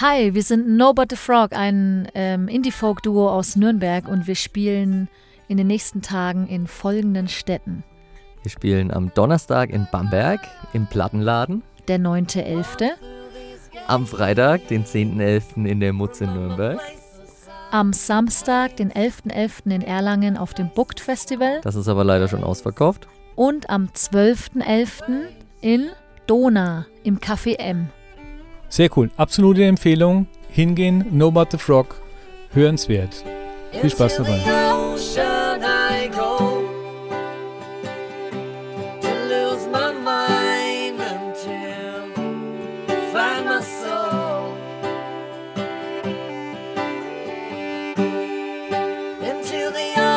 Hi, wir sind No But the Frog, ein ähm, Indie-Folk-Duo aus Nürnberg und wir spielen in den nächsten Tagen in folgenden Städten. Wir spielen am Donnerstag in Bamberg im Plattenladen. Der 9.11. Am Freitag, den 10.11. in der Mutze Nürnberg. Am Samstag, den 11.11. .11. in Erlangen auf dem Booked Festival. Das ist aber leider schon ausverkauft. Und am 12.11. in Dona im Café M. Sehr cool. Absolute Empfehlung. Hingehen, No But the Frog. Hörenswert. Viel Spaß dabei. into the